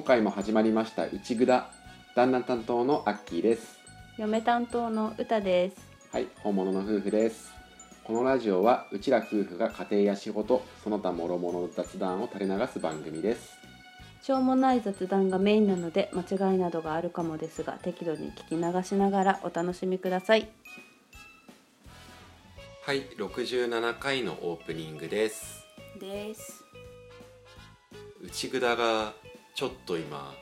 今回も始まりました「うちぐだ」旦那担当のアッキーです。嫁担当の歌です。はい本物の夫婦です。このラジオはうちら夫婦が家庭や仕事その他諸々の雑談を垂れ流す番組です。しょうもない雑談がメインなので間違いなどがあるかもですが適度に聞き流しながらお楽しみください。はい67回のオープニングです。です。内ぐだがちょっと今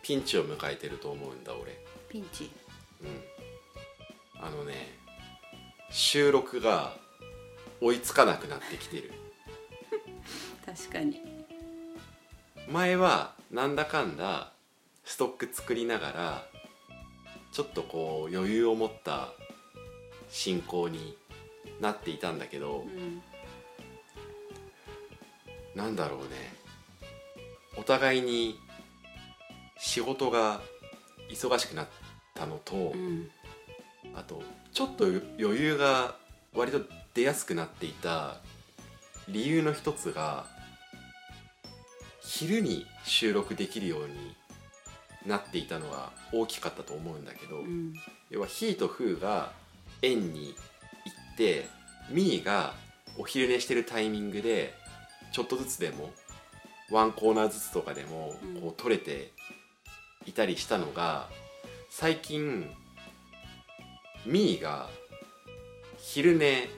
ピンチを迎えてると思うんだ俺。ピンチ？うん。あのね収録が追いつかなくなってきてる。確かに。前はなんだかんだストック作りながらちょっとこう余裕を持った進行になっていたんだけど、うん。なんだろうねお互いに仕事が忙しくなったのと、うん。あとちょっと余裕が割と出やすくなっていた理由の一つが昼に収録できるようになっていたのが大きかったと思うんだけど、うん。要はヒーとフーが園に行ってミーがお昼寝してるタイミングでちょっとずつでもワンコーナーずつとかでもうんこう取れていたりしたのが最近ミーが昼寝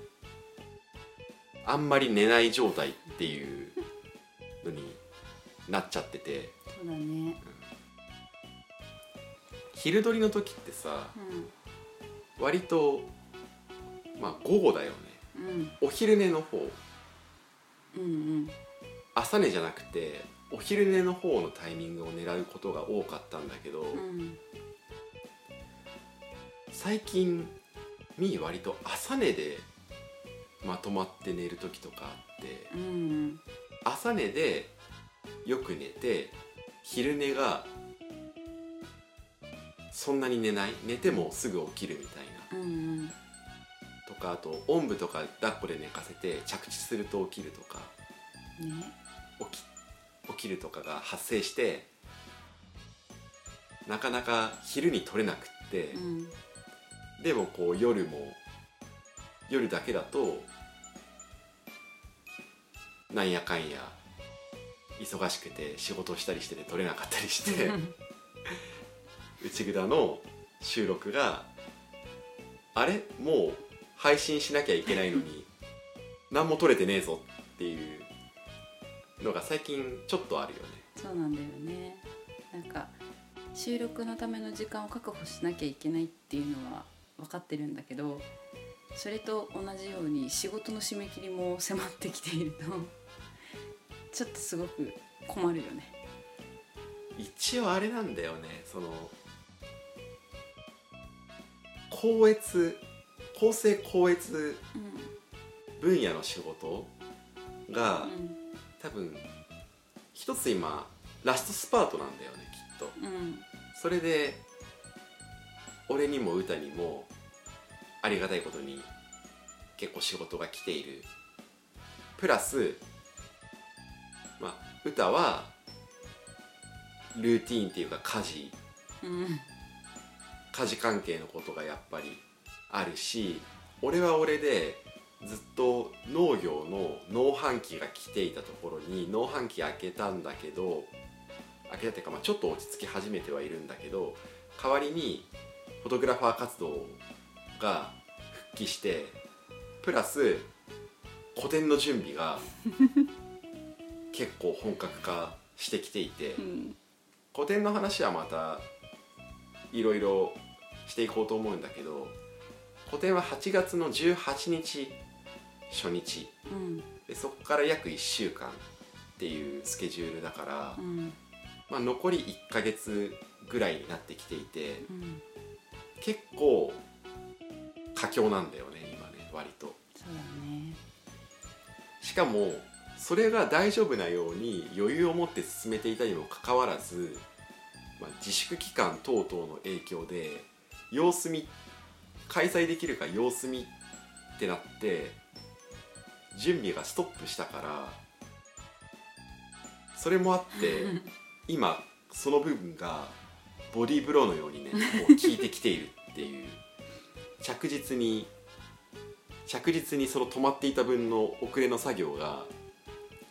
あんまり寝ない状態っていうのになっちゃってて。そうだね。昼撮りの時ってさうん。割とまあ午後だよね。うん。お昼寝の方。うんうん朝寝じゃなくてお昼寝の方のタイミングを狙うことが多かったんだけど、うん最近みー割と朝寝でまとまって寝る時とかあってうん。朝寝でよく寝て昼寝がそんなに寝ない寝てもすぐ起きるみたいな。うんうん。とかあとおんぶとか抱っこで寝かせて着地すると起きるとか。ね起き起きるとかが発生してなかなか昼に取れなくって、うん。でもこう夜も夜だけだとなんやかんや忙しくて仕事をしたりしてて取れなかったりして 内蔵の収録があれ？もう配信しなきゃいけないのに 何も撮れてねえぞっていうのが最近ちょっとあるよね。そうなんだよね。なんか収録のための時間を確保しなきゃいけないっていうのは分かってるんだけどそれと同じように仕事の締め切りも迫ってきているとちょっとすごく困るよね。一応あれなんだよね。その高越公正高越う分野の仕事が、ん多分一つ今ラストスパートなんだよねきっと。うん。それで俺にも歌にもありがたいことに結構仕事が来ている。プラスまあ歌はルーティーンっていうか家事。うん。家事関係のことがやっぱりあるし俺は俺でずっと農業の農繁期が来ていたところに農繁期開けたんだけど開けたっていうか、まあ、ちょっと落ち着き始めてはいるんだけど代わりにフォトグラファー活動が復帰してプラス個展の準備が 結構本格化してきていてうん。個展の話はまたいろいろしていこうと思うんだけど個展は8月の18日初日。うん。でそこから約1週間っていうスケジュールだから、うん。まあ、残り1ヶ月ぐらいになってきていてうん。結構佳境なんだよね今ね割と。そうだね。しかもそれが大丈夫なように余裕を持って進めていたにもかかわらず、まあ、自粛期間等々の影響で様子見開催できるか様子見ってなって準備がストップしたからそれもあって 今その部分がボディーブローのようにねこう効いてきているっていう。着実に着実にその止まっていた分の遅れの作業が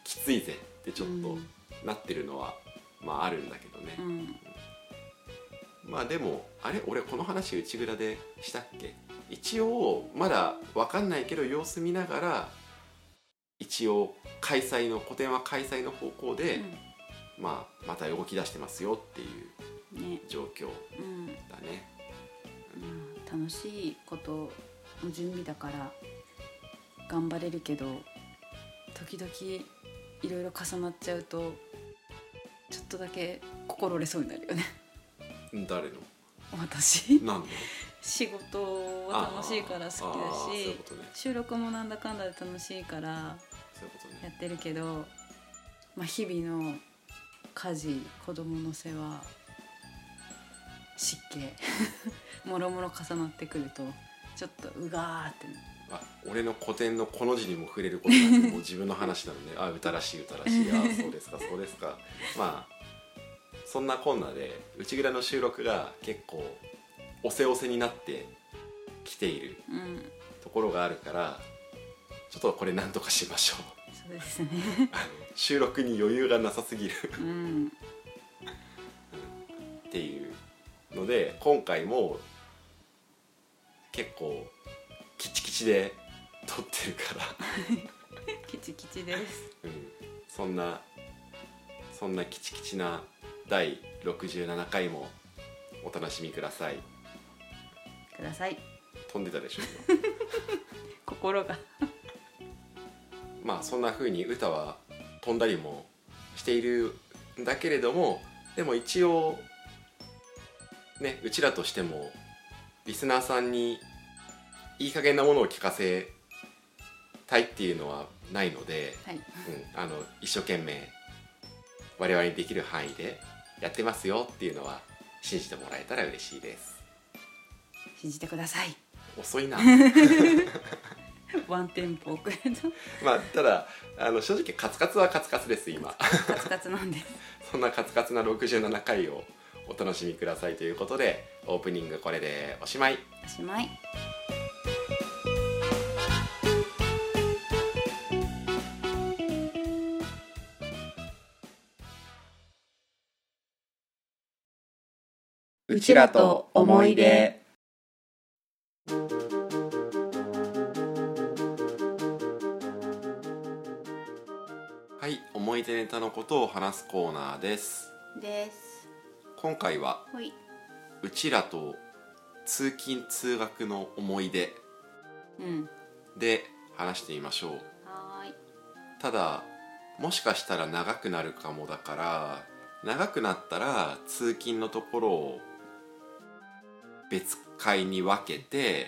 きついぜってちょっとなってるのは、まああるんだけどね。う、ん。まあでもあれ？俺この話内蔵でしたっけ？一応まだ分かんないけど様子見ながら一応開催の個展は開催の方向で、まあ、また動き出してますよっていううんね。状況うん。だねまあ楽しいことの準備だから頑張れるけど時々いろいろ重なっちゃうとちょっとだけ心折れそうになるよね。誰の？私。なんで仕事は楽しいから好きだしね。収録もなんだかんだで楽しいからやってるけど、まあ、日々の家事子供の世話湿気 もろもろ重なってくるとちょっとうがーってあ俺の古典のこの字にも触れることなくもう自分の話なので あ歌らしい歌らしいあそうですかそうですか。まあそんなこんなで内蔵の収録が結構おせおせになってきているうん。ところがあるからちょっとこれ何とかしましょう。そうですね。収録に余裕がなさすぎる。うん。っていうので今回も結構キチキチで撮ってるから。キチキチです。うん、そんなそんなキチキチな第67回もお楽しみくださいください。飛んでたでしょ 心が。今まあそんな風に歌は飛んだりもしているんだけれどもでも一応ねうちらとしてもリスナーさんにいい加減なものを聞かせたいっていうのはないので、はい。うん、あの一生懸命我々にできる範囲でやってますよっていうのは信じてもらえたら嬉しいです信じてください。遅いな。ワンテンポ遅れた。まあただあの正直カツカツはカツカツです今。カツカツなんです。そんなカツカツな67回をお楽しみくださいということでオープニングこれでおしまい。おしまい。うちらと思い出思い出ネタのことを話すコーナーです。です。今回はほい。うちらと通勤通学の思い出うん。で話してみましょう。はーい。ただもしかしたら長くなるかもだから長くなったら通勤のところを別会に分けて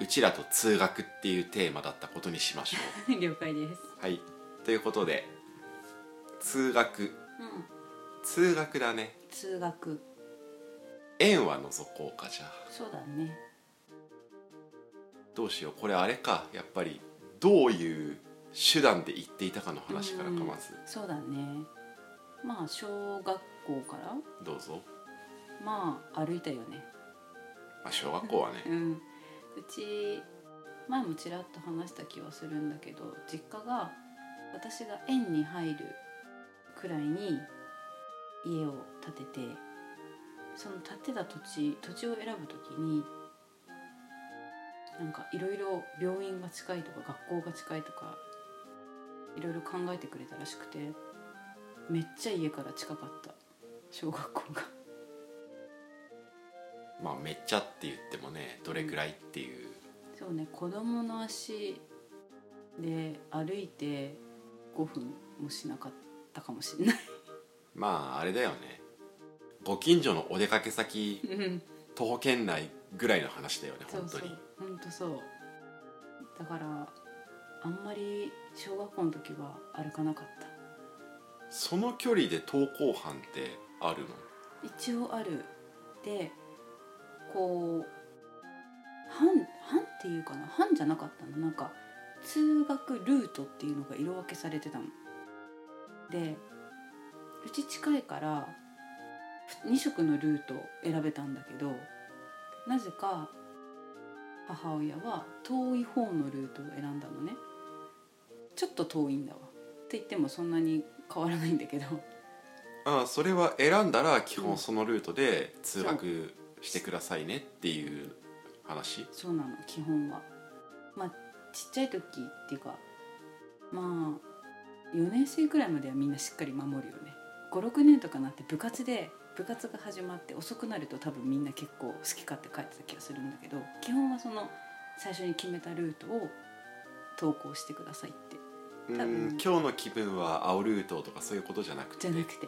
うちらと通学っていうテーマだったことにしましょう。ん 了解です。うはい。ということで通学。うん通学だね。通学。円は除こうかじゃあ。そうだね。どうしよう。これあれか。やっぱりどういう手段で行っていたかの話からかうん。まず。そうだね。まあ小学校から。どうぞ、まあ歩いたよね。まあ、小学校はね。うん。うち前もちらっと話した気はするんだけど実家が私が園に入るくらいに家を建ててその建てた土地土地を選ぶ時になんかいろいろ病院が近いとか学校が近いとかいろいろ考えてくれたらしくてめっちゃ家から近かった。小学校が。まあめっちゃって言ってもねどれくらいっていう。そうね子供の足で歩いて5分もしなかったかもしれない。まああれだよね。ご近所のお出かけ先うん徒歩圏内ぐらいの話だよねそうそう本当に。本当そう。だからあんまり小学校の時は歩かなかった。その距離で登校班ってあるの？一応ある。でこう班班っていうかな？班じゃなかったの。なんか通学ルートっていうのが色分けされてたのでうち近いから2色のルートを選べたんだけどなぜか母親は遠い方のルートを選んだのね。ちょっと遠いんだわ。って言ってもそんなに変わらないんだけど。ああそれは選んだら基うん。本そのルートで通学してくださいねっていう話？そうなの基本は。まあちっちゃい時っていうかまあ4年生くらいまではみんなしっかり守るよね。56年とかなって部活で部活が始まって遅くなると多分みんな結構好き勝手帰ってた気がするんだけど基本はその最初に決めたルートを投稿してくださいって。うん多分。今日の気分は青ルートとかそういうことじゃなくてじゃなくて。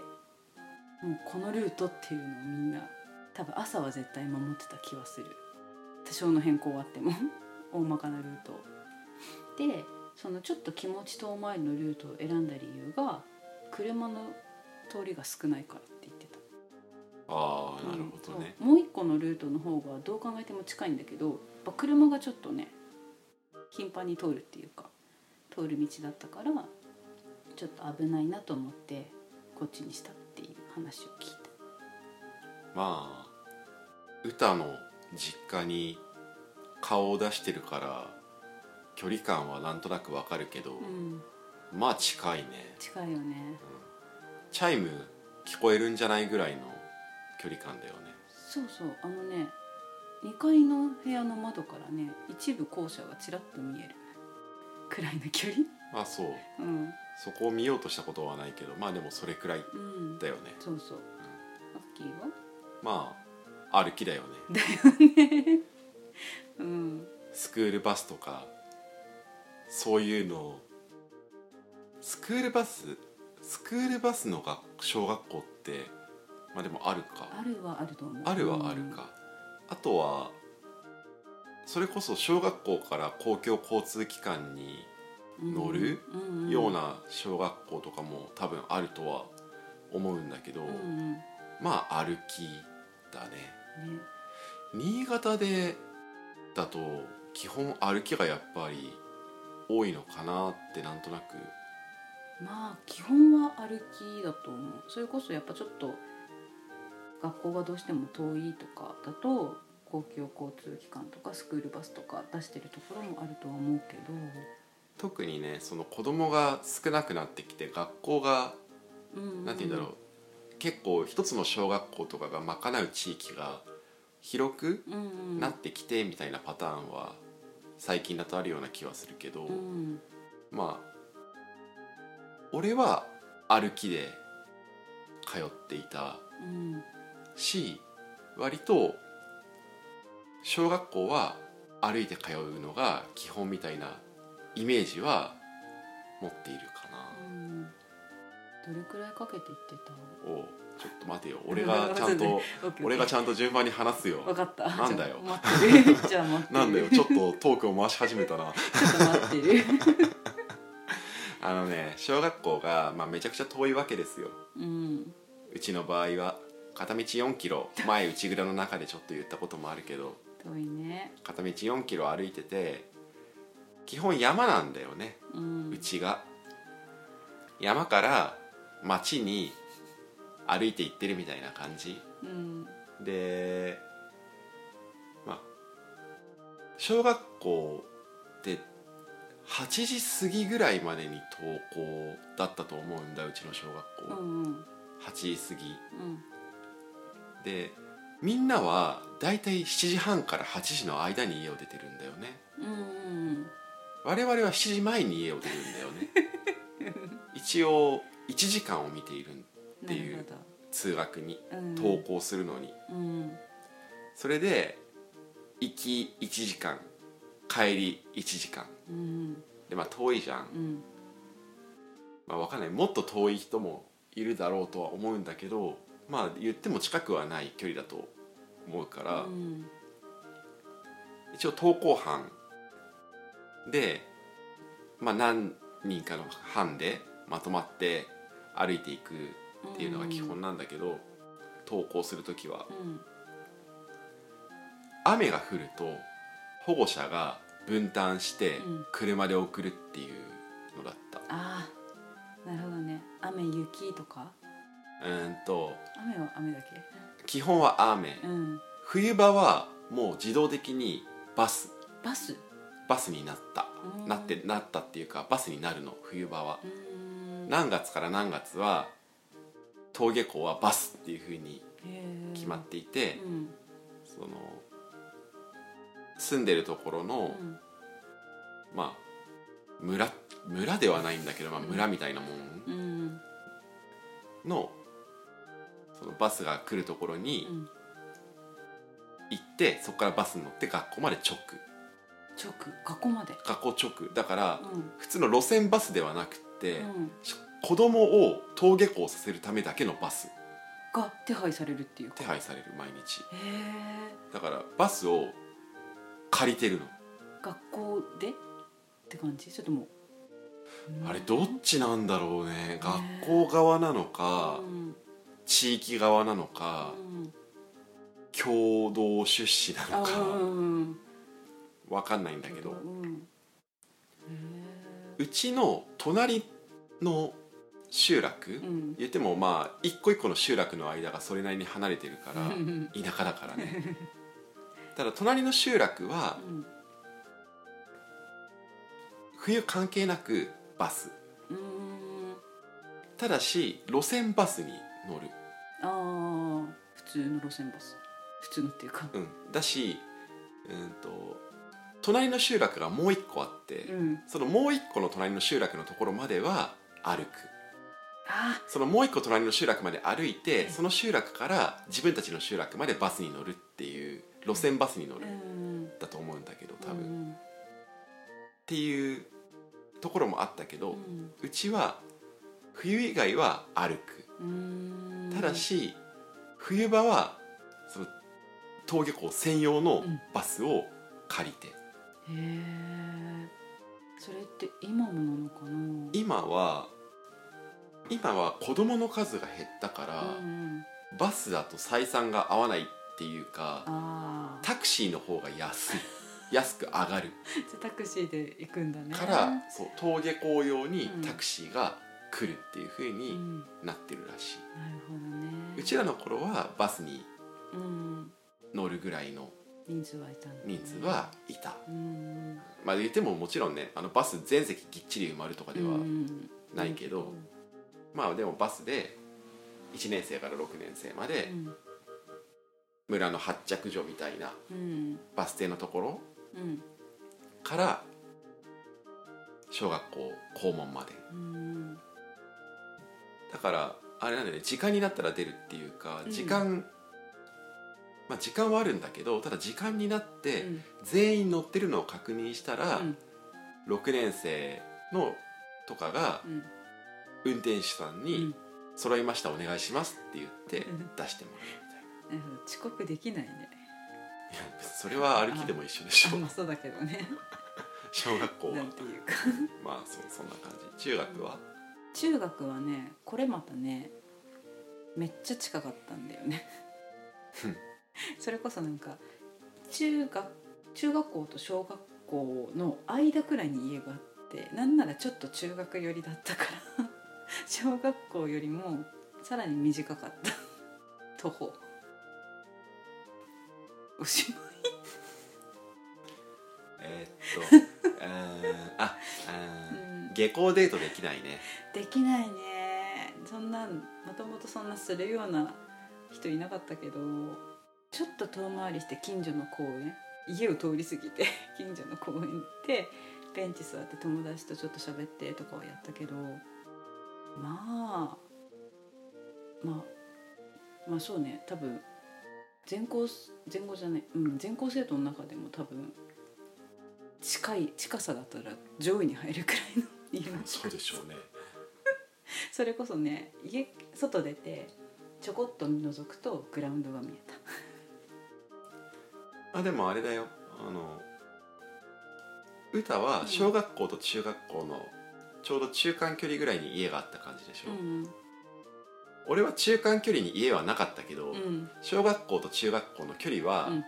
もうこのルートっていうのをみんな多分朝は絶対守ってた気はする。多少の変更はあっても。大まかなルートを。でそのちょっと気持ち遠回りのルートを選んだ理由が車の通りが少ないからって言ってた。ああなるほどね、うんもう一個のルートの方がどう考えても近いんだけどやっぱ車がちょっとね頻繁に通るっていうか通る道だったからちょっと危ないなと思ってこっちにしたっていう話を聞いた。まあ歌の実家に顔を出してるから距離感はなんとなくわかるけど、うん。まあ近いね。近いよね。チャイム聞こえるんじゃないぐらいの距離感だよね。そうそう。あのね2階の部屋の窓からね一部校舎がちらっと見える。くらいの距離。まあそう。うん。そこを見ようとしたことはないけどまあでもそれくらいうん。だよね。そうそう。アッキーは？まあ歩きだよね。だよね。うん。スクールバスとかそういうの。をスクールバススクールバスの学小学校ってまあでもあるか。あるはあると思う。あるはあるか、あとはそれこそ小学校から公共交通機関にうん乗るような小学校とかも多分あるとは思うんだけど、うんうん。ねまあ歩きだね。新潟でだと基本歩きがやっぱり多いのかなってなんとなく。まあ基本は歩きだと思う。それこそやっぱちょっと学校がどうしても遠いとかだと公共交通機関とかスクールバスとか出してるところもあるとは思うけど。特にねその子供が少なくなってきて学校がうんうんなんて言うんだろう。結構一つの小学校とかが賄う地域が広くうんうん。なってきてみたいなパターンは最近だとあるような気はするけど、うん。まあ俺は歩きで通っていたうん。し割と小学校は歩いて通うのが基本みたいなイメージは持っているかな。うん。どれくらいかけていってた？おうちょっと待てよ。俺がちゃんと俺がちゃゃんと順番に話すよ。分かった。なんだよ。じゃあ待って なんだよ。ちょっとトークを回し始めたな。ちょっと待ってるあのね小学校が、まあ、めちゃくちゃ遠いわけですよ。うん。うちの場合は片道4キロ前内蔵の中でちょっと言ったこともあるけど。遠いね。片道4キロ歩いてて基本山なんだよね。うん。うちが。山から町に歩いて行ってるみたいな感じ？うん。でまあ小学校って8時過ぎぐらいまでに登校だったと思うんだうちの小学う校、んうん。8時過ぎ。うん。でみんなはだいたい7時半から8時の間に家を出てるんだよね。うんうん我々は7時前に家を出るんだよね。一応1時間を見ているなていう通学にどうん。登校するのに、うん。それで行き1時間。帰り1時間。うん。でまあ遠いじゃん。うん。まあわかんない。もっと遠い人もいるだろうとは思うんだけどまあ言っても近くはない距離だと思うから、うん。一応登校班で、まあ、何人かの班でまとまって歩いていくっていうのが基本なんだけど、登校する時は。うん。雨が降ると保護者が分担してうん。車で送るっていうのだった、ああなるほどね。雨雪とか？うーんと雨は雨だけ？基本は雨。うん。冬場はもう自動的にバス。バス？バスになった。うん。なってなったっていうかバスになるの。冬場は。何月から何月は登下校はバスっていうふうに決まっていて、うん。その住んでるところの、うん。まあ村村ではないんだけど、まあ、村みたいなもうん。んの,、そのバスが来るところにうん。行ってそこからバスに乗って学校まで直。直。学校まで。学校直。だから、うん。普通の路線バスではなくって、子供を登下校させるためだけのバス。が手配されるっていうか？手配される毎日。だからバスを借りてるの、学校で？って感じ？それともあれどっちなんだろうね。ね。学校側なのか、うん。地域側なのか、うん。共同出資なあのか。うんわかんないんだけど。うちの隣の集落、えうん。言ってもまあ一個一個の集落の間がそれなりに離れてるからうん。田舎だからね。ただ隣の集落はうん。冬関係なくバス。うん。ただし路線バスに乗る、ああ普通の路線バス。普通のっていうか。うん、だしうんと隣の集落がもう一個あって、うん。そのもう一個の隣の集落のところまでは歩く。あそのもう一個隣の集落まで歩いてその集落から自分たちの集落までバスに乗るっていう路線バスに乗るだと思うんだけど多分、っうんていうところもあったけど、ううんちは冬以外は歩く。うん。ただし冬場はその登下校専用のうん。バスを借りて、へえそれって今もなのかな？今は今は子供の数が減ったから、うんバスだと採算が合わないっていうかタクシーの方が安い。安く上がる。じゃあタクシーで行くんだね。からそう登下校用にうん。タクシーが来るっていう風うにん。なってるらしい、なるほどね。うちらの頃はバスにうん乗るぐらいの人数はいたね。人数はいた、うんまあ言ってももちろんねあのバス全席ぎっちり埋まるとかではうんないけど、まあでもバスで1年生から6年生までうん。村の発着所みたいなうん。バス停のところうん。から小学校校門まで。うん。だからあれなんだよね。時間になったら出るっていうかうん。時間、まあ時間はあるんだけどただ時間になってうん。全員乗ってるのを確認したら、うん。6年生のとかがうん運転手さんうにん「揃いましたお願いします」って言ってうん。出してもらうみたいな。遅刻できないね。いやそれは歩きでも一緒でしょ。あまあそうだけどね。小学校は。なんていうか。まあそうそんな感じ。中学は？中学はねこれまたねめっちゃ近かったんだよね。うん。それこそなんか中学中学校と小学校の間くらいに家があってなんならちょっと中学寄りだったから 小学校よりもさらに短かった。徒歩。おしまい？えーっとうーんあうーんうん。下校デートできないね。できないね。そんなんもともとそんなするような人いなかったけどちょっと遠回りして近所の公園家を通り過ぎて 近所の公園行ってベンチ座って友達とちょっと喋ってとかはやったけどまあまあまあそうね。多分全校全校じゃない、うん、全校生徒の中でも多分近い近さだったら上位に入るくらいの家のそうでしょうね。それこそね家外出てちょこっと覗くとグラウンドが見えた。あでもあれだよ。あの歌は小学校と中学校のちょうど中間距離ぐらいに家があった感じでしょ、うん俺は中間距離に家はなかったけど、うん。小学校と中学校の距離はうん。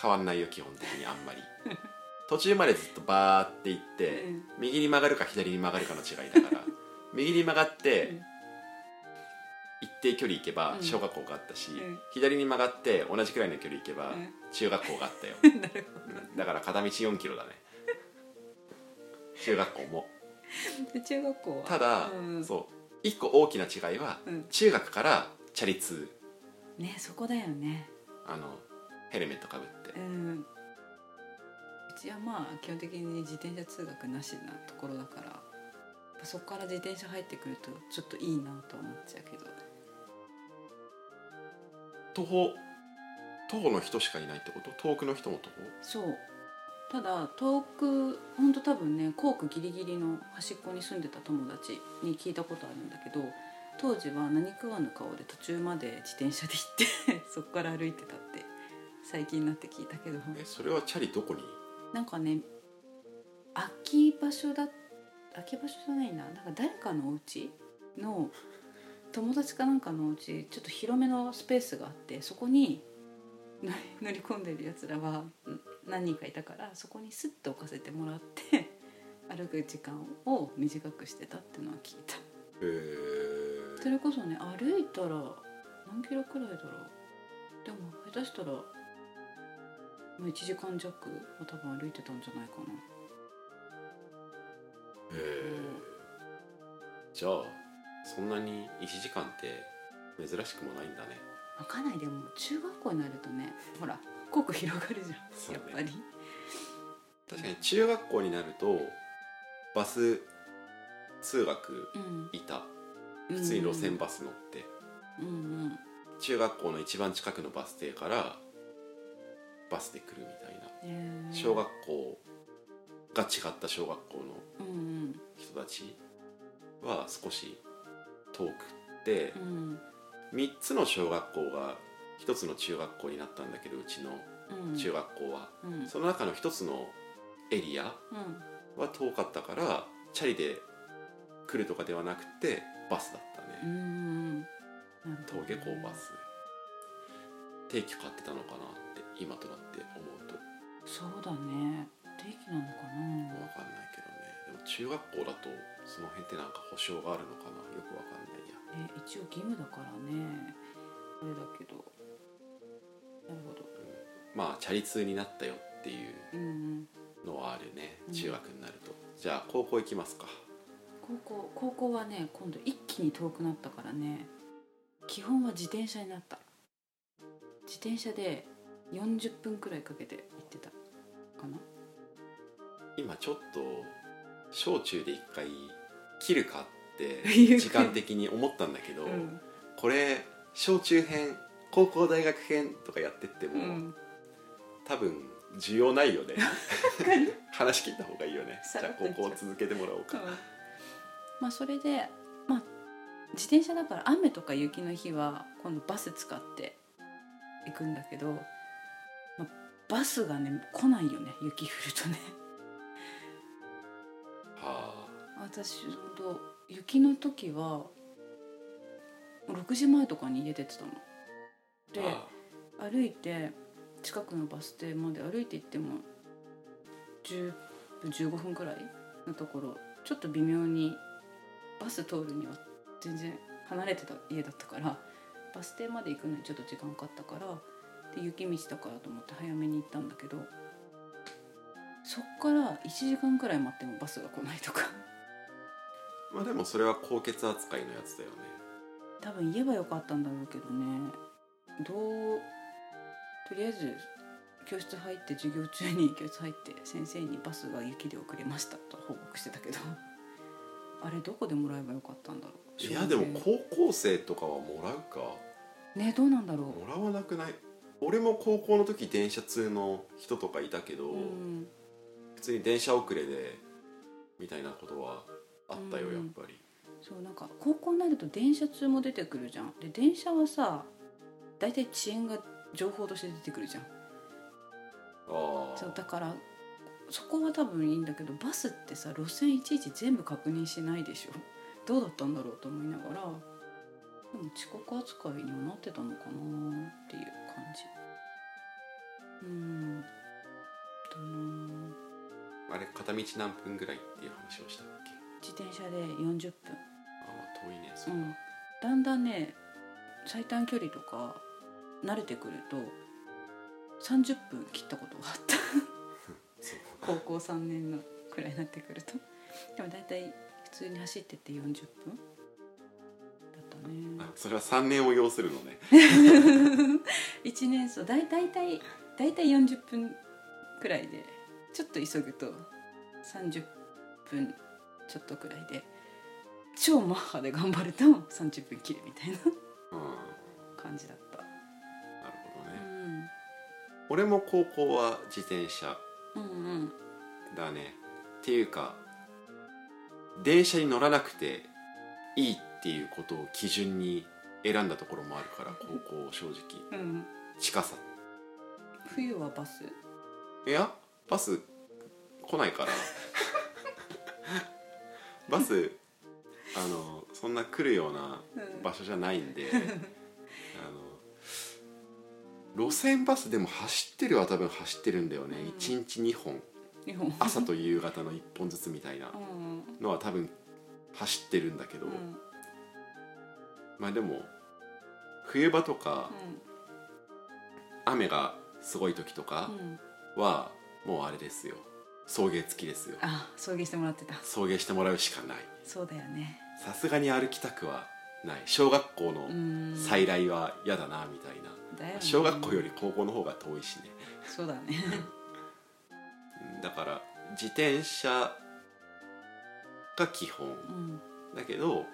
変わんないよ基本的にあんまり。途中までずっとバーって行って、うん。右に曲がるか左に曲がるかの違いだから 右に曲がって、うん。一定距離行けばうん。小学校があったし、うん。左に曲がって同じくらいの距離行けばうん。中学校があったよ、だから片道4キロだね。中学校も 中学校は。ただ、うん。そう。一個大きな違いは、うん。中学からチャリ通。ねそこだよね。あのヘルメットかぶって。うん。うちはまあ基本的に自転車通学なしなところだからやっぱそこから自転車入ってくるとちょっといいなと思っちゃうけど。徒歩徒歩の人しかいないってこと？遠くの人も徒歩？そうただ遠くほんと多分ね校区ギリギリの端っこに住んでた友達に聞いたことあるんだけど当時は何食わぬ顔で途中まで自転車で行って そこから歩いてたって最近になって聞いたけど。えそれはチャリどこに？なんかね空き場所だ空き場所じゃないな。なんか誰かのお家の友達かなんかのお家ちょっと広めのスペースがあってそこに 乗り込んでるやつらはん何人かいたからそこにスッと置かせてもらって 歩く時間を短くしてたっていうのは聞いた。へえそれこそね歩いたら何キロくらいだろう。でも下手したらまあ1時間弱は多分歩いてたんじゃないかな。へえじゃあそんなに1時間って珍しくもないんだね。わかんない。でも中学校になるとねほら濃く広がるじゃんね。やっぱり。確かに中学校になるとバス通学うん。いた普通に路線バス乗って、うんうん。中学校の一番近くのバス停からバスで来るみたいな。小学校が違った小学校のうんうん。人たちは少し遠くってうん。3つの小学校が1つの中学校になったんだけどうちのうん。中学校は、うん。その中の1つのエリアうん。は遠かったからチャリで来るとかではなくてバスだったうね、登下校バス。定期買ってたのかなって今となって思うと。そうだね。定期なのか分かんないけどね。でも中学校だとその辺ってなんか保証があるのかな？よく分かんないや。な、ね、一応義務だからね。あれだけどなるほど。まあチャリ通になったよっていうのはあるねうん。中学になると、じゃあ高校行きますか。高校高校はね今度一気に遠くなったからね基本は自転車になった。自転車で40分くらいかけて行ってた。かな？今ちょっと小中で一回切るかって 時間的に思ったんだけど、うん。これ小中編高校大学編とかやってっても、うん。多分需要ないよね。話聞いた方がいいよね。じゃあ高校続けてもらおうか、まあそれでまあ自転車だから雨とか雪の日は今度バス使って行くんだけど、まあ、バスがね来ないよね。雪降るとね。は私ほんと雪の時は6時前とかに家出てたのあでは歩いて近くのバス停まで歩いて行っても10分15分くらいのところちょっと微妙にバス通るには全然離れてた家だったからバス停まで行くのにちょっと時間かかったからで雪道だからと思って早めに行ったんだけどそっから1時間くらい待ってもバスが来ないとか。まあでもそれは高血扱いのやつだよね。多分言えばよかったんだろうけどねどうとりあえず教室入って授業中に教室入って先生にバスが雪で遅れましたと報告してたけど。あれどこでもらえばよかったんだろう。いやでも高校生とかはもらうか。ねどうなんだろもらわなくない？俺も高校の時電車通の人とかいたけど、ううん。普通に電車遅れでみたいなことはあったよ、うん。やっぱり。そうなんか高校になると電車通も出てくるじゃん。で電車はさ大体遅延が情報として出てくるじゃん。そうだからそこは多分いいんだけどバスってさ路線いちいち全部確認しないでしょ。どうだったんだろうと思いながらでも遅刻扱いにもなってたのかなっていう感じ。うん。だなあれ片道何分ぐらいっていう話をしたっけ？自転車で40分。ああ遠いねそうう、ん。だんだんね最短距離とか慣れてくると30分切ったことがあった。高校3年のくらいになってくると。でも大体普通に走ってって40分。だったね。あそれは3年を要するのね。1年そう。だい大体大体40分くらいでちょっと急ぐと30分ちょっとくらいで超マッハで頑張ると30分切るみたいな感じだった俺も高校は自転車うんうんだね。っていうか電車に乗らなくていいっていうことを基準に選んだところもあるから高校正直。うん。近さ。冬はバス？いやバス来ないから。バスあのそんな来るような場所じゃないんで路線バスでも走ってるは多分走ってるんだよね、うん。1日2本。朝と夕方の1本ずつみたいな。うん。のは多分走ってるんだけど、うん。まあでも冬場とか雨がすごい時とかうん。はもうあれですよ。送迎付きですよ。あ送迎してもらってた。送迎してもらうしかない。そうだよね。さすがに歩きたくはない。小学校のうん。再来は嫌だなみたいな、ね。小学校より高校の方が遠いしね。そうだね。うん。だから自転車が基本。うん。だけど、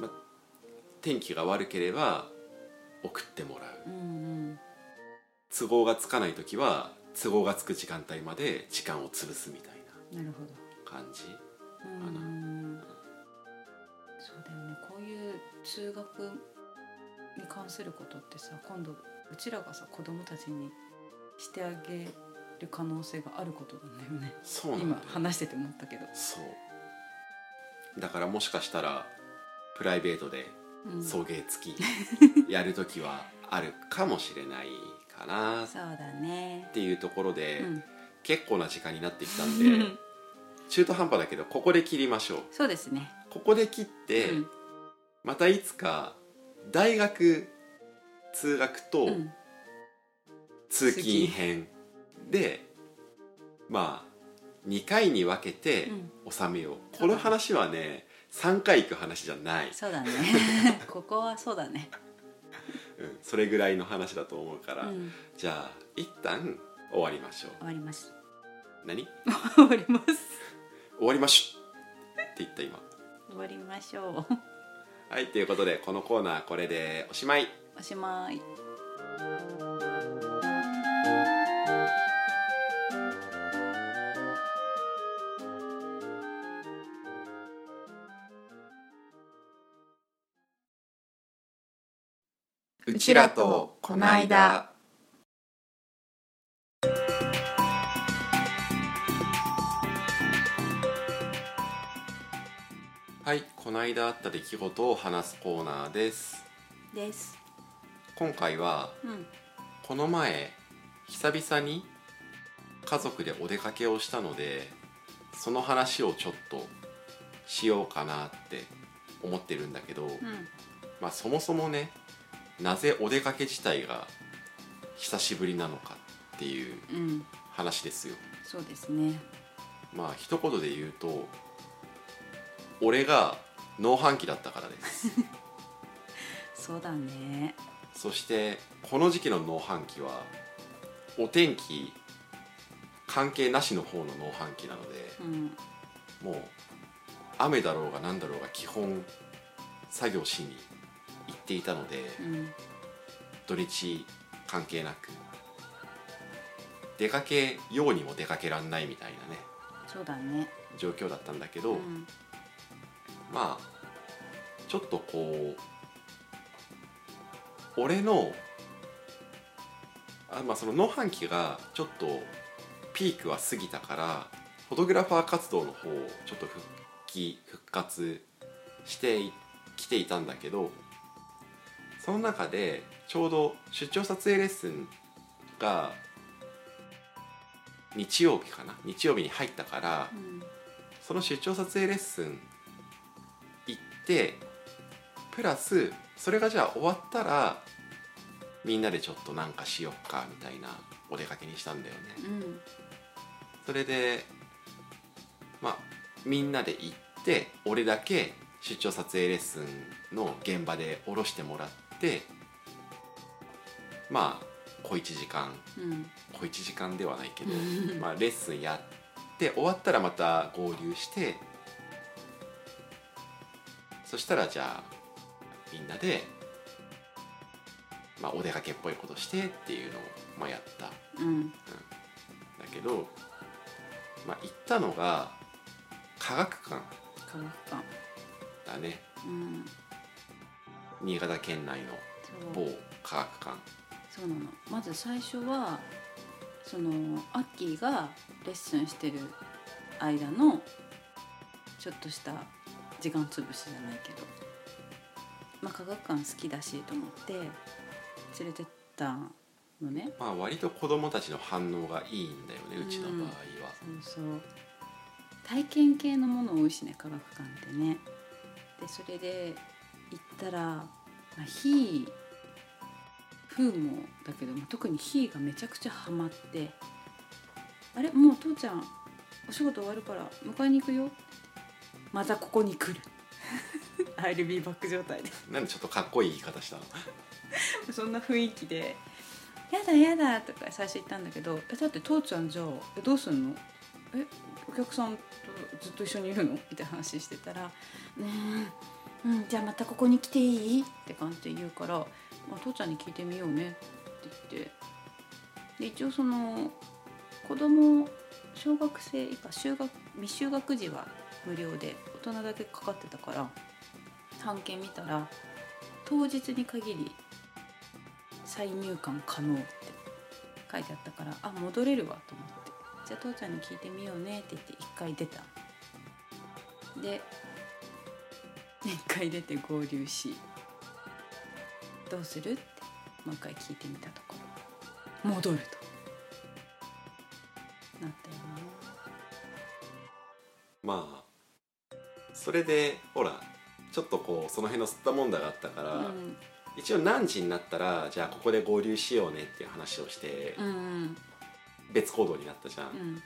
ま、天気が悪ければ送ってもらう。うんうん。都合がつかない時は都合がつく時間帯まで時間を潰すみたいな感じうん。そ通学に関することってさ今度うちらがさ子供たちにしてあげる可能性があることなんだよね。今そうなんだよ話してて思ったけど、そう。だからもしかしたらプライベートでうん、送迎付き やる時はあるかもしれないかな。っそうだね。ていうところで、うん。結構な時間になってきたんで 中途半端だけどここで切りましょう。そうですね。ここで切って、うんまたいつか大学通学とうん。通勤編。で、まあ2回に分けてうん。収めよう、この話はね3回行く話じゃない、そうだね。ここはそうだね。うん、それぐらいの話だと思うから、うん。じゃあ一旦終わりましょう。終わります。何？終わります。終わりましょうって言った今。終わりましょうはいということでこのコーナーこれでおしまい。おしまい。うちらとこないだこの間あった出来事を話すコーナーです。です。今回はうん。この前久々に家族でお出かけをしたのでその話をちょっとしようかなって思ってるんだけど、うん。まあそもそもねなぜお出かけ自体が久しぶりなのかっていううん。話ですよ。そうですね。まあ一言で言うと俺が農飯期だったからです。そうだね。そしてこの時期の農飯期はお天気関係なしの方の農飯期なのでうん。もう雨だろうが何だろうが基本作業しに行っていたのでうん。土日関係なく出かけようにも出かけらんないみたいなねそうだね。状況だったんだけど、うんまあちょっとこう俺のあ、まあ、その農飯期がちょっとピークは過ぎたからフォトグラファー活動の方をちょっと復帰復活してきていたんだけどその中でちょうど出張撮影レッスンが日曜日かな？日曜日に入ったからうん。その出張撮影レッスン行ってプラスそれがじゃあ終わったらみんなでちょっとなんかしよっかみたいなお出かけにしたんだよね。うん。それでまあみんなで行って俺だけ出張撮影レッスンの現場で降ろしてもらってまあ小1時間。うん。小1時間ではないけどうんまあ、レッスンやって終わったらまた合流してそしたらじゃあみんなで、まあ、お出かけっぽいことしてっていうのを、まあ、やった。ん。うん。だけど、まあ、行ったのが科学館。科学館。だね。うん。新潟県内の某科学館。そうなの。まず最初はそのアッキーがレッスンしてる間のちょっとした時間つぶしじゃないけど、まあ、科学館好きだしと思って連れてったのね。まあ割と子供たちの反応がいいんだよねうちの場合は。そうそう。体験系のもの多いしね科学館ってね。でそれで行ったら、まあ、ひーふーもだけど、まあ、特にひーがめちゃくちゃハマって「あれ？もう父ちゃんお仕事終わるから迎えに行くよ」またここに来る。I'll be back 状態で。なんでちょっとかっこいい言い方したの？そんな雰囲気で「やだやだ」とか最初言ったんだけど「えだって父ちゃんじゃあえどうすんの？えお客さんとずっと一緒にいるの?」みたいな話してたら「ねえ、うん、じゃあまたここに来ていい?」って感じで言うから「まあ、父ちゃんに聞いてみようね」って言って。で一応その子供小学生以下就学未就学児は無料で大人だけかかってたから半券見たら当日に限り再入館可能って書いてあったからあ戻れるわと思って。じゃあ父ちゃんに聞いてみようねって言って一回出た。で一回出て合流しどうするってもう一回聞いてみたところ。戻ると。なったよね。まあそれでほらちょっとこうその辺の吸ったもんだがあったから、うん。一応何時になったらじゃあここで合流しようねっていう話をしてうんうん別行動になったじゃん、うん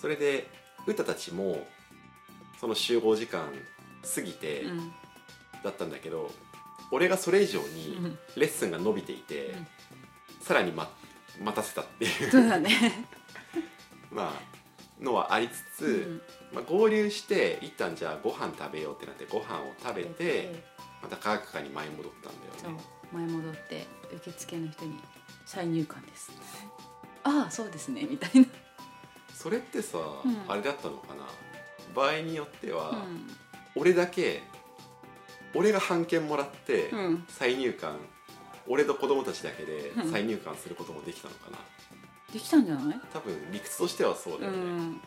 それで歌たちもその集合時間過ぎてうん。だったんだけど、俺がそれ以上うにん。レッスンが伸びていて、うん。さらに、ま、待たせたっていう。そうだね。まあのはありつつ、うん。まあ、合流して一旦じゃあご飯食べようってなってご飯を食べてまた科学館に舞い戻ったんだよね。前戻って受付の人に「再入館です」ああそうですねみたいな、それってさ、うん。あれだったのかな？場合によっては、うん。俺だけ俺が半券もらってうん、再入館、俺と子供たちだけでうん。再入館することもできたのかな、できたんじゃない？多分理屈としてはそうだうよね、ん。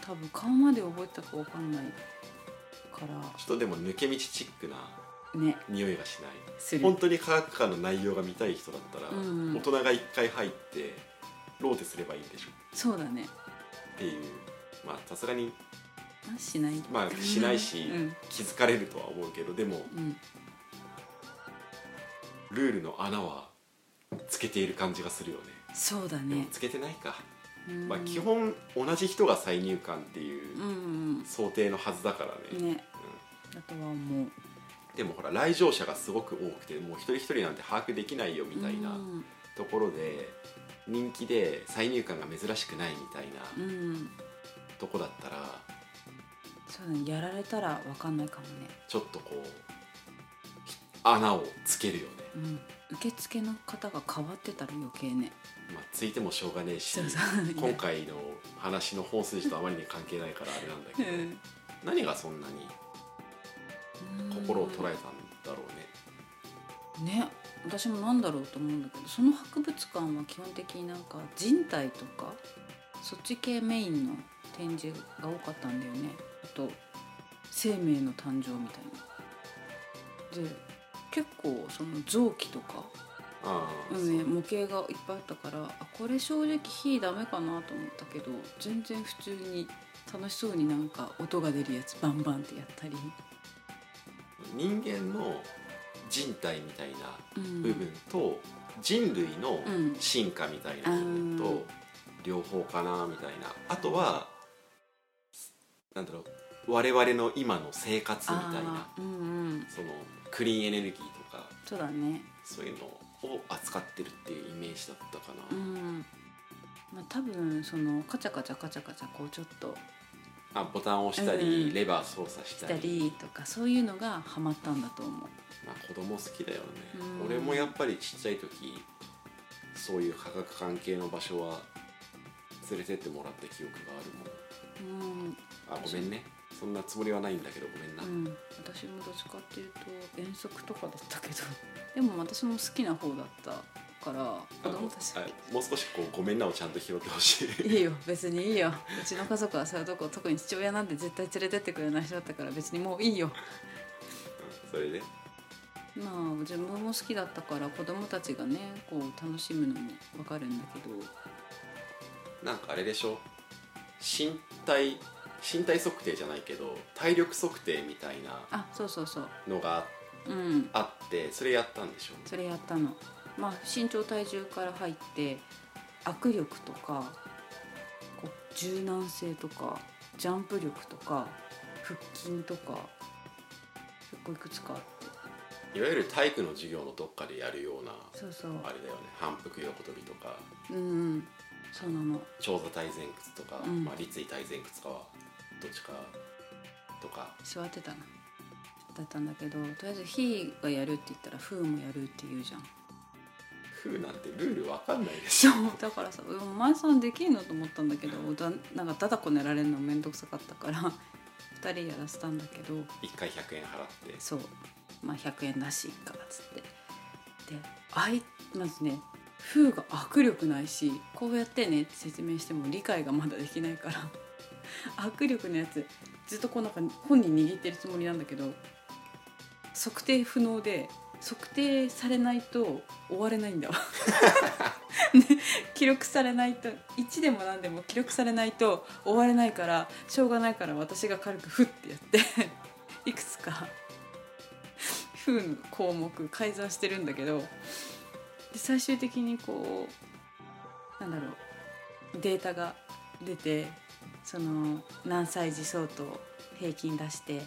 多分顔まで覚えたかわかんないかちょっとでも抜け道チックならね。匂いがしない。本当に科学館の内容が見たい人だったら、うん大人が一回入ってローテすればいいんでしょ。そうだね。っていう。まあさすがにあしない。まあしないし、うん。気づかれるとは思うけどでもうん。ルールの穴はつけている感じがするよねそうだね、つけてないか、うん。まあ基本同じ人が再入館っていううん想定のはずだからね、うん。とは思う。でもほら来場者がすごく多くてもう一人一人なんて把握できないよみたいなうん。ところで人気で再入館が珍しくないみたいなうんとこだったらそうだね。やられたらわかんないかもね。ちょっとこうひ穴をつけるよね、うん、受付の方が変わってたら余計ね。まあ、ついてもしょうがねえしそうそう。今回の話の本筋とあまりに関係ないからあれなんだけど、うん。何がそんなに心を捉えたんだろうね。ね。私もなんだろうと思うんだけどその博物館は基本的になんか人体とかそっち系メインの展示が多かったんだよね。あと生命の誕生みたいな。で結構その臓器とか、うんね、模型がいっぱいあったからあこれ正直火ダメかなと思ったけど全然普通に楽しそうになんか音が出るやつバンバンってやったり、人間の人体みたいなうん。部分と人類のうん。進化みたいな部分と両方かなみたいな。あとはなんだろう我々の今の生活みたいな。そのクリーンエネルギーとかそうだね。そういうのを扱ってるっていうイメージだったかうな、ん。まあ多分そのカチャカチャカチャカチャこうちょっとあボタンを押したうんり、うん。レバー操作ししたたりりとかそういうのがハマったんだと思う。まあ、子供好きだよね、うん。俺もやっぱりちっちゃい時そういう科学関係の場所は連れてってもらった記憶があるもん。うん、あごめんねそんなつもりはないんだけどごめんな、うん、私もどっちかっていうと遠足とかだったけど。でも私も好きな方だったからあ子の供たち。あもう少しこうごめんなをちゃんと拾ってほしい。いいよ別にいいよ。うちの家族はそういうとこ特に父親なんて絶対連れてってくれない人だったから別にもういいよ。それで？まあ自分も好きだったから子供たちがねこう楽しむのも分かるんだけど。なんかあれでしょ？身体身体測定じゃないけど体力測定みたいなあそうそうそう。のがうん。あってそれやったんでしょそれやったの。まあ身長体重から入って握力とかこう柔軟性とかジャンプ力とか腹筋とか結構いくつかあって。いわゆる体育の授業のどっかでやるようなそうそう。あれだよね。反復横跳びとか。うんうん。そうなの長座体前屈とか、うん。まあ、立位体前屈かはどっちかとか。座ってたなだったんだけどとりあえず「ひ」がやるって言ったら「ふ」もやるって言うじゃん。風なんてルールわかんないでしょそう。だからさ「お前さんできんの?」と思ったんだけどだなんかだだこねられるのめんどくさかったから2人やらせたんだけど1回100円払って。そう。まあ100円だしいっかっつって。であいまずね風が握力ないしこうやってねって説明しても理解がまだできないから 握力のやつずっとこうなんか本人握ってるつもりなんだけど測定不能で測定されないと終われないんだわ、記録されないと1でも何でも記録されないと終われないからしょうがないから私が軽くフッてやって いくつか風の項目改ざんしてるんだけどで最終的にこうなんだろうデータが出てその何歳児相当平均出して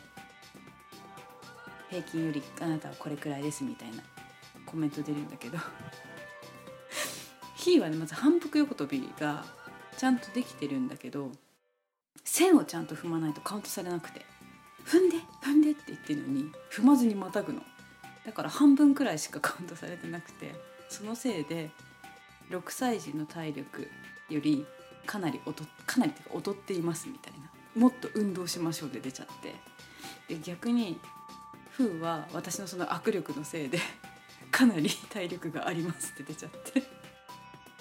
平均よりあなたはこれくらいですみたいなコメント出るんだけどひーはねまず反復横跳びがちゃんとできてるんだけど線をちゃんと踏まないとカウントされなくて踏んで踏んでって言ってるのに踏まずにまたぐの。だから半分くらいしかカウントされてなくてそのせいで6歳児の体力よりかなり劣かなりっていうか劣っていますみたいな。もっと運動しましょうで出ちゃって。で逆に風は私のその握力のせいでかなり体力がありますって出ちゃって。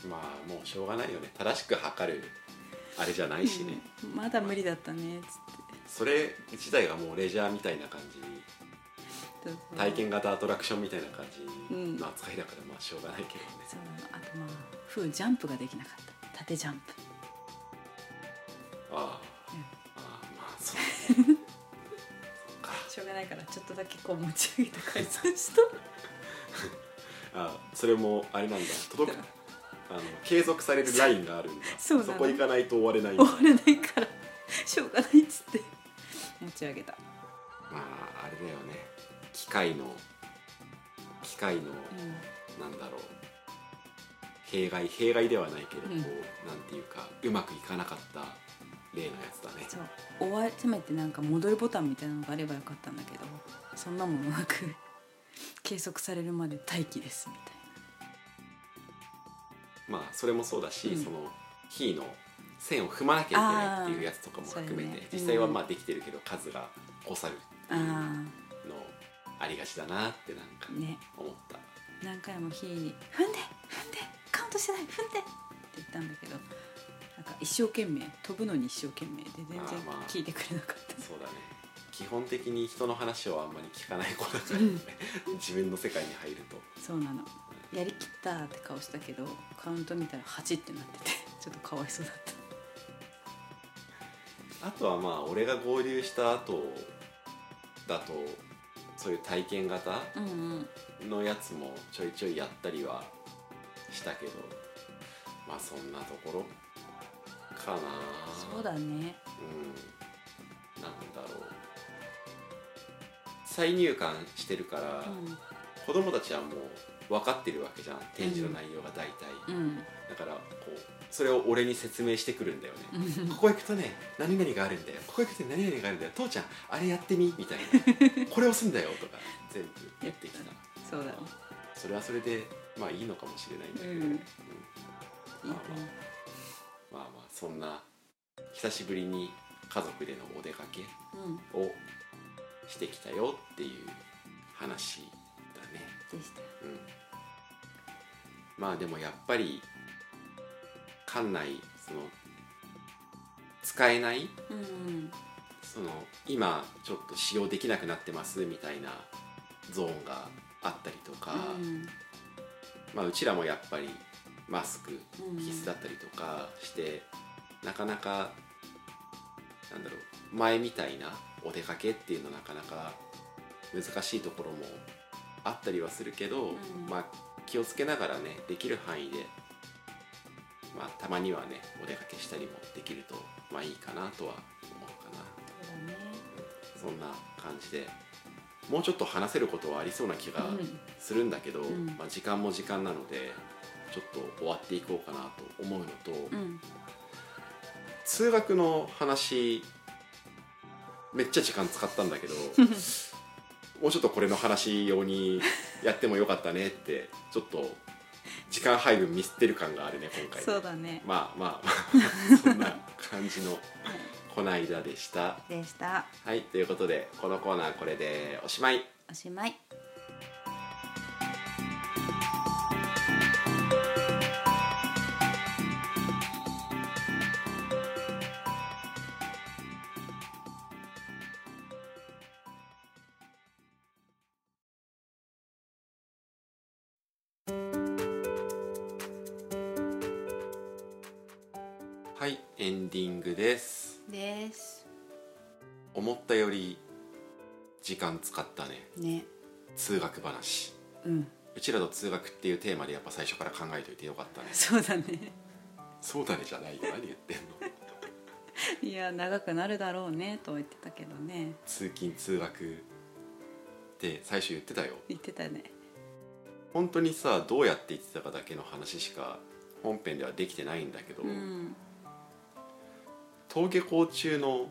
まあもうしょうがないよね。正しく測るあれじゃないしね、うん。まだ無理だったねっつって。それ自体がもうレジャーみたいな感じ。体験型アトラクションみたいな感じうん。の扱いだからまあしょうがないけどね、そう。なのあとまあ風ジャンプができなかった。縦ジャンプ しょうがないからちょっとだけこう持ち上げて解散した。あそれもあれなんだ。届く。あの継続されるラインがあるんだ。そうな。のこ行かないと終われないんだ。終われないから。しょうがないっつって。持ち上げた、まああれだよね。機械の機械のうなんだろう。弊害弊害ではないけど、うん。こうなんていうかうまくいかなかった例のやつだね。ん、そう。終わせめてなんか戻りボタンみたいなのがあればよかったんだけどそんなものなく 計測されるまで待機ですみたいまあそれもそうだし、うん。その火の線を踏まなきゃいけないっていうやつとかも含めて、ね。実際はまあできてるけど数が越さるっていうのなあありがちだなってなんか思った、何回も火に「踏んで踏んでカウントしてない踏んで!」って言ったんだけどなんか一生懸命飛ぶのに一生懸命で全然聞いてくれなかった、そうだね。基本的に人の話をあんまり聞かない子だから、うん。ね、自分の世界に入ると。そうなの。やりきったって顔したけどカウント見たら8ってなってて ちょっとかわいそうだった。あとはまあ俺が合流した後だとそういう体験型のやつもちょいちょいやったりはしたけどまあそんなところかな。そうだね。うん。なんだろう。再入館してるから、う子供たちはもう分かってるわけじゃん。展示の内容が大体、ん。うん。だからこうそれを俺に説明してくるんだよね、うん。ここ行くとね何々があるんだよ。ここ行くと何々があるんだよ。父ちゃんあれやってみ。みたいな。これ押すんだよとか全部言ってきた。そうだねそれはそれでまあいいのかもしれないんだけど、うん。うん。いいとまあまあまあそんな久しぶりに家族でのお出かけをしてきたよっていう話だね。でした。うん。まあでもやっぱり館内その使えないうんうん。その今ちょっと使用できなくなってますみたいなゾーンがあったりとか、うん。まあ、うちらもやっぱりマスクうん。必須だったりとかして、なかなかなんだろう前みたいなお出かけっていうのなかなか難しいところもあったりはするけど、うん。まあ気をつけながらねできる範囲で、まあ、たまにはねお出かけしたりもできるとまあいいかなとは思うかな。そそんな感じでもうちょっと話せることはありそうな気がうん。するんだけど、ん。まあ、時間も時間なのでちょっと終わっていこうかなと思うのと、うん。通学の話めっちゃ時間使ったんだけど もうちょっとこれの話用にやってもよかったねってちょっと時間配分ミスってる感があるね今回。そうだね。まあまあまあそんな感じの こないだでした。でした。はいということでこのコーナーこれでおしまい。おしまい通学話。うん。うちらと通学っていうテーマでやっぱ最初から考えといてよかったね。そうだね。そうだねじゃないよ。何言ってんの。いや長くなるだろうねとは言ってたけどね。通勤通学って最初言ってたよ。言ってたね。本当にさどうやって言ってたかだけの話しか本編ではできてないんだけど、うん。登下校中の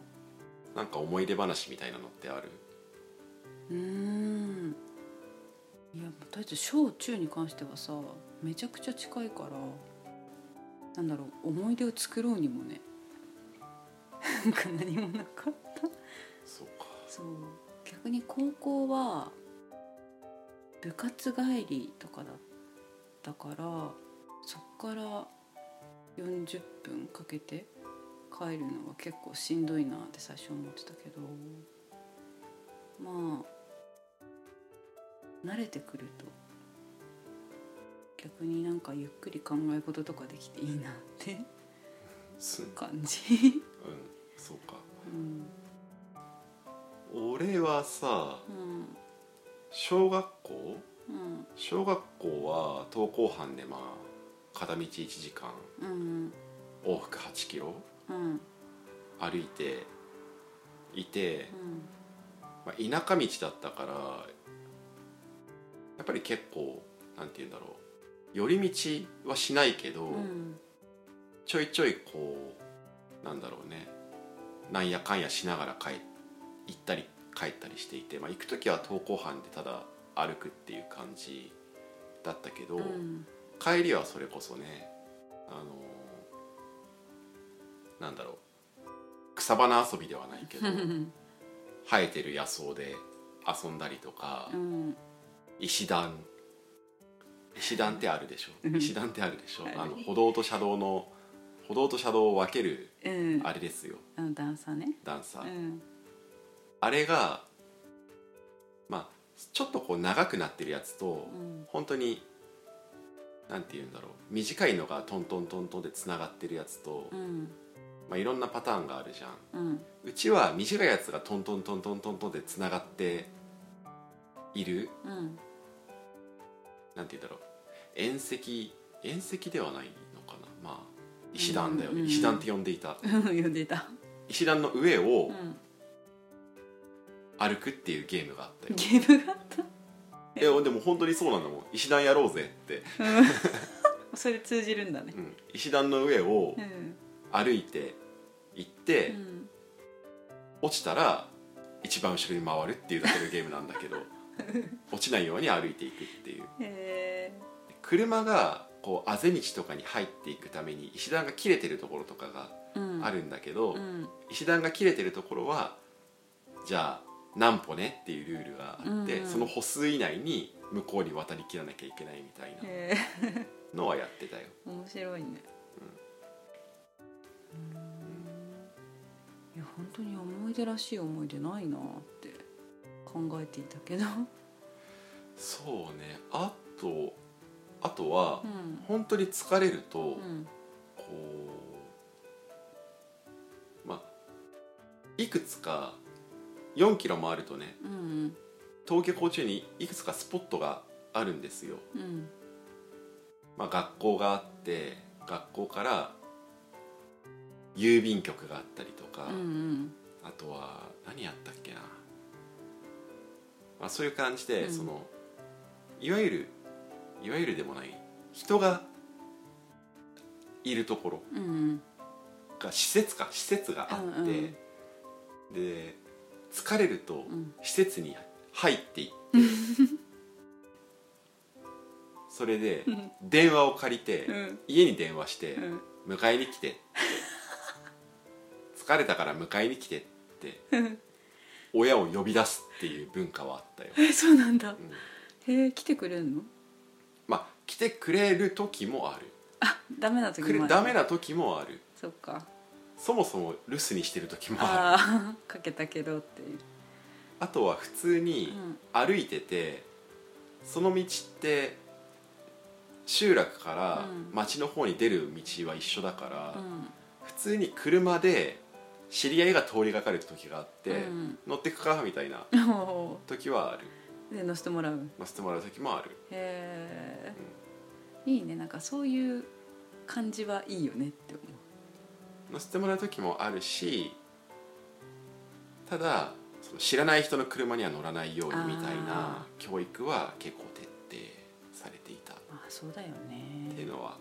なんか思い出話みたいなのってある？うーんりあえず小中に関してはさめちゃくちゃ近いからなんだろう思い出を作ろうにもね。なんか何もなかった。そうか。そう。逆に高校は部活帰りとかだったからそっから40分かけて帰るのは結構しんどいなって最初思ってたけど。まあ慣れてくると逆になんかゆっくり考え事とかできていいなってすうん。感じ、そうか。うん。俺はさうん小学校？うん小学校は登校班でまあ片道1時間うん往復8キロうん歩いていて、うん。まあ、田舎道だったからやっぱり結構なんて言うんだろう寄り道はしないけど、うん。ちょいちょいこうなんだろうねなんやかんやしながら帰行ったり帰ったりしていて、まあ、行く時は登校班でただ歩くっていう感じだったけど、うん。帰りはそれこそねあのなんだろう草花遊びではないけど 生えてる野草で遊んだりとか、うん石段。石段ってあるでしょ。うん。石段ってあるでしょ。あの歩道と車道の歩道と車道を分けるうん。あれですよ。あの段差ね。段差、うん。あれがまあちょっとこう長くなってるやつと、うん。本当になんて言うんだろう。短いのがトントントントンでつながってるやつと、うん。まあ、いろんなパターンがあるじゃん。うん。うちは短いやつがトントントントントントンでつながっている。うんなんて言うんだろう。縁石縁石ではないのかな。まあ石段だよね、うん。うん石段って呼んでいた。呼んでた。石段の上をうん。歩くっていうゲームがあったよ、ゲームがあった？いやでも本当にそうなんだもん。石段やろうぜって、それ通じるんだね。うん。石段の上をうん。歩いて行って、うん。落ちたら一番後ろに回るっていうだけのゲームなんだけど 落ちないように歩いていくっていう。へ車がこうあぜ道とかに入っていくために石段が切れてるところとかがあるんだけど、うん。石段が切れてるところはじゃあ何歩ねっていうルールがあって、うん。うんその歩数以内に向こうに渡りきらなきゃいけないみたいなへ のはやってたよ。え面白いね。いや本当に思い出らしい思い出ないな考えていたけど。そうね。あとあとは、うん。本当に疲れると、うん。こうまあいくつか4キロもあるとねうん登下校中にいくつかスポットがあるんですよ、うん。まあ、学校があって学校から郵便局があったりとか、うんうん。あとは何やったっけな、まあ、そういう感じで、うん。そのいわゆるいわゆるでもない人がいるところうんうん。が施設か施設があって、うんうん。で疲れるとうん。施設に入っていって、それでうん。電話を借りて、うん。家に電話してうん「迎えに来て」疲れたから迎えに来て」って親を呼び出すっていう文化はあったよ、えそうなんだ。うん。へえ来てくれんの？まあ来てくれる時もある。あダメな時くれもある。ダメな時もある。そっか。そもそも留守にしてる時もある。ああかけたけどっていう。あとは普通にうん。歩いててその道って集落からうん。町の方に出る道は一緒だから、う普通に車で知り合いが通りがかる時があって、うん乗ってくかみたいな 時はある。ーで乗せてもらう？乗せてもらう時もある。へえいいね。なんかそういう感じはいいよねって思乗せてもらう時もあるしただその知らない人の車には乗らないようにみたいなあ教育は結構徹底されていた。っうあそうだよていうねのは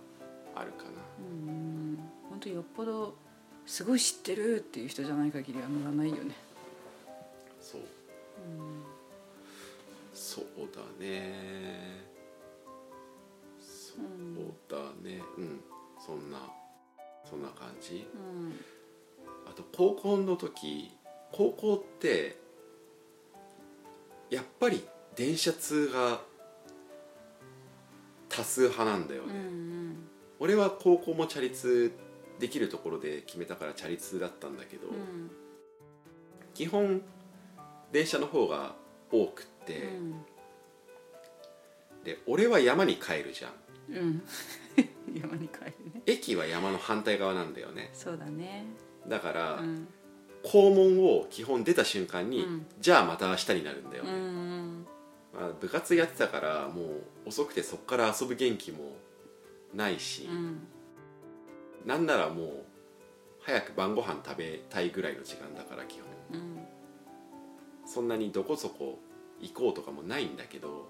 あるかな。うん。本当よっぽどすごい知ってるっていう人じゃない限りは乗らないよね。そう。うんそうだね。そうだね。うん。そんなそんな感じ。うん。あと高校の時高校ってやっぱり電車通が多数派なんだよね、うんうん。俺は高校もチャリ通できるところで決めたからチャリ通だったんだけど、うん。基本電車の方が多くって、うん。で俺は山に帰るじゃん。うん。山に帰るね。駅は山の反対側なんだよね。そうだね。だから、うん。校門を基本出た瞬間に、うん。じゃあまた明日になるんだようね、ん。まあ、部活やってたからもう遅くてそっから遊ぶ元気もないし、うんなんならもう早く晩ご飯食べたいぐらいの時間だから基本。うんそんなにどこそこ行こうとかもないんだけど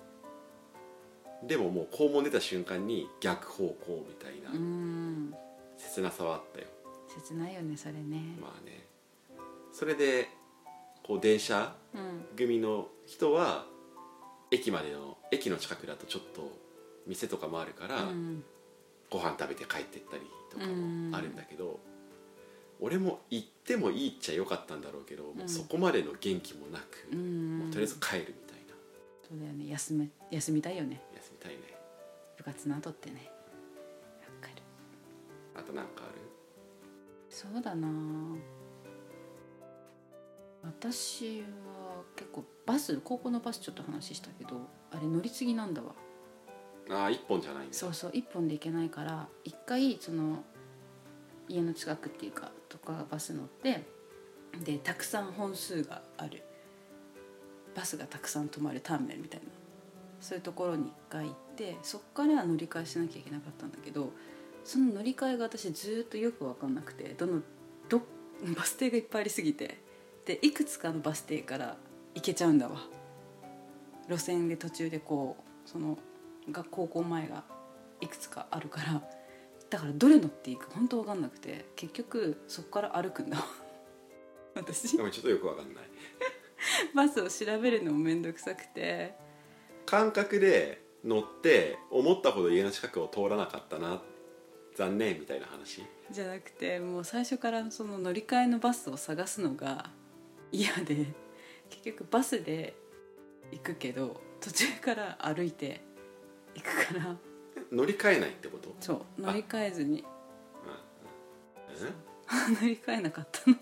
でももう校門出た瞬間に逆方向みたいなうん。切なさはあったよ。切ないよねそれね。まあね。それでこう電車うん。組の人は駅までの駅の近くだとちょっと店とかもあるから、うんご飯食べて帰ってったりとかもあるんだけど、俺も行ってもいいっちゃよかったんだろうけど、もうそこまでの元気もなく、うん。もうとりあえず帰るみたいな。そうだよね。休め休みたいよね。休みたいね。部活の後ってね。わかる。あとなんかある？そうだな。私は結構バス高校のバスちょっと話したけどあれ乗り継ぎなんだわああ一本じゃないそうそう一本で行けないから一回その家の近くっていうかとかバス乗ってでたくさん本数がある。バスがたくさん止まるターミナルみたいな。そういうところに一回行ってそっから乗り換えしなきゃいけなかったんだけどその乗り換えが私ずっとよく分かんなくてどのどバス停がいっぱいありすぎてでいくつかのバス停から行けちゃうんだわ。路線で途中でこうそのが高校前がいくつかあるからだからどれ乗っていいか本当分かんなくて結局そこから歩くんだわ私？でもちょっとよくわかんない。バスを調べるのも面倒くさくて。感覚で乗って思ったほど家の近くを通らなかったな残念みたいな話？じゃなくてもう最初からその乗り換えのバスを探すのが嫌で結局バスで行くけど途中から歩いて行くから乗り換えないってこと？そう乗り換えずに。うん 乗り換えなかったの。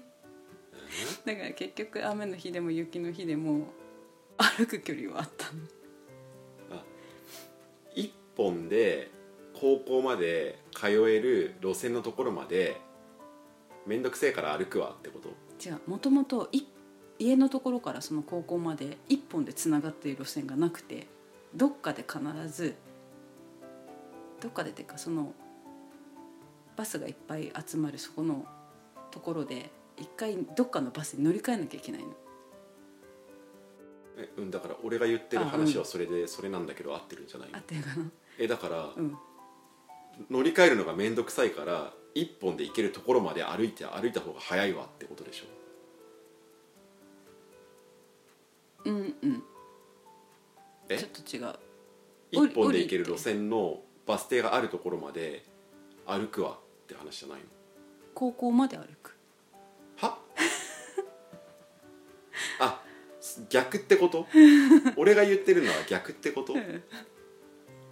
だから結局雨の日でも雪の日でも歩く距離はあったの。一本で高校まで通える路線のところまで面倒くせえから歩くわってこと？違う。もともとい家のところからその高校まで一本でつながっている路線がなくてどっかで必ずどっかでっていうかそのバスがいっぱい集まるそこのところで一回どっかのバスに乗り換えなきゃいけないの。えうんだから俺が言ってる話はそれでそれなんだけど合ってるんじゃない合ってるかな？えだからうん。乗り換えるのが面倒くさいから一本で行けるところまで歩いて歩いた方が早いわってことでしょ？うんうんえ？ちょっと違う。一本で行ける路線のバス停があるところまで歩くわって話じゃないの？高校まで歩く。は？あ逆ってこと？俺が言ってるのは逆ってこと？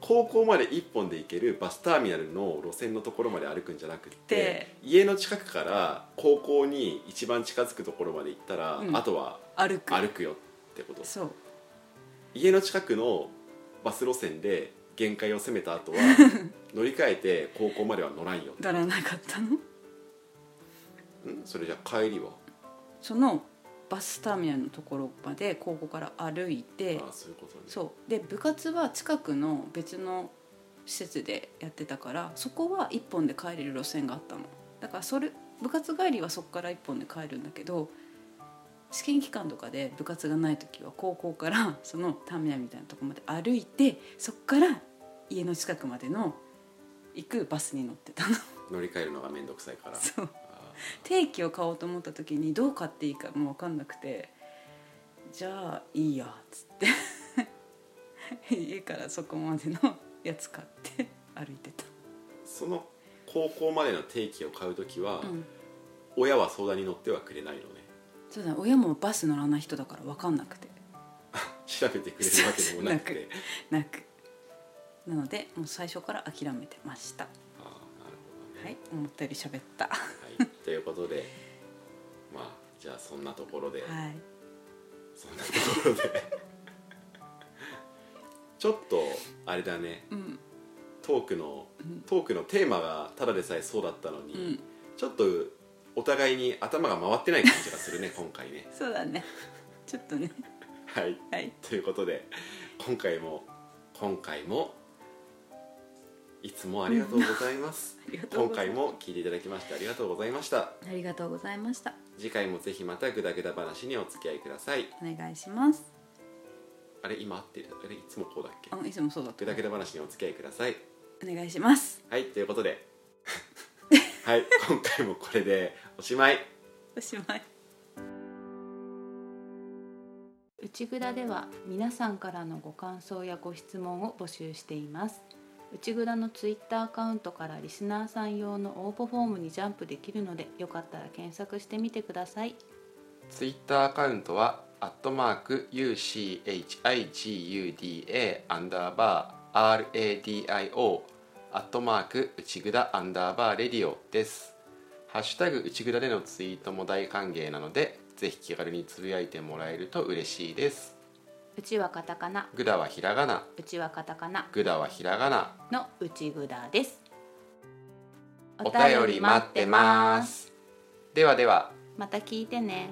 高校まで一本で行けるバスターミナルの路線のところまで歩くんじゃなくってで家の近くから高校に一番近づくところまで行ったら、うん。あとは歩く。歩くよってこと？そう家の近くのバス路線で限界を攻めた後は 乗り換えて高校までは乗らんよ。ならなかったの？ん？それじゃあ帰りは？そのバスターミナルのところまで高校から歩いてああそういうことね。そう。で部活は近くの別の施設でやってたからそこは1本で帰れる路線があったの。だからそれ部活帰りはそこから1本で帰るんだけど試験期間とかで部活がない時は高校から そのターミナルみたいなとこまで歩いてそこから家の近くまでの行くバスに乗ってたの。乗り換えるのが面倒くさいから。そう。あ定期を買おうと思った時にどう買っていいかも分かんなくてじゃあいいやっつって。家からそこまでのやつ買って歩いてた、ーその高校までの定期を買う時は、うん、親は相談に乗ってはくれないの？ねそうだ親もバス乗らない人だから分かんなくて。調べてくれるわけでもなくて。なくなのでもう最初から諦めてました。ああなるほどね。はい思ったより喋った。ははい、ということでまあじゃあそんなところで、い。そんなところで。ちょっとあれだね。うん。トークのうん。トークのテーマがただでさえそうだったのに、うん。ちょっとお互いに頭が回ってない感じがするね今回ね。そうだね。ちょっとね。はい。はい。ということで今回も今回もいつもありがとうございます。ありがとう今回ございます。も聞いていただきましてありがとうございました。ありがとうございました。次回もぜひまたグダグダ話にお付き合いください。お願いします。あれ今合ってる？あれいつもこうだっけ？あいつもそうだったグダグダ話にお付き合いください。お願いします。はいということではい今回もこれでおしまい。おしまい。内ぐだでは皆さんからのご感想やご質問を募集しています。内ぐだのツイッターアカウントからリスナーさん用の応募フォームにジャンプできるのでよかったら検索してみてください。ツイッターアカウントはアットマーク UCHIGUDA アンダーバー RADIO アットマーク内ぐだアンダーバーレディオです。ハッシュタグ内ぐだでのツイートも大歓迎なのでぜひ気軽につぶやいてもらえると嬉しいです。うちはカタカナ。ぐだはひらがな。うちはカタカナ。ぐだはひらがな。の内ぐだです。お便り待ってます。ではでは。また聞いてね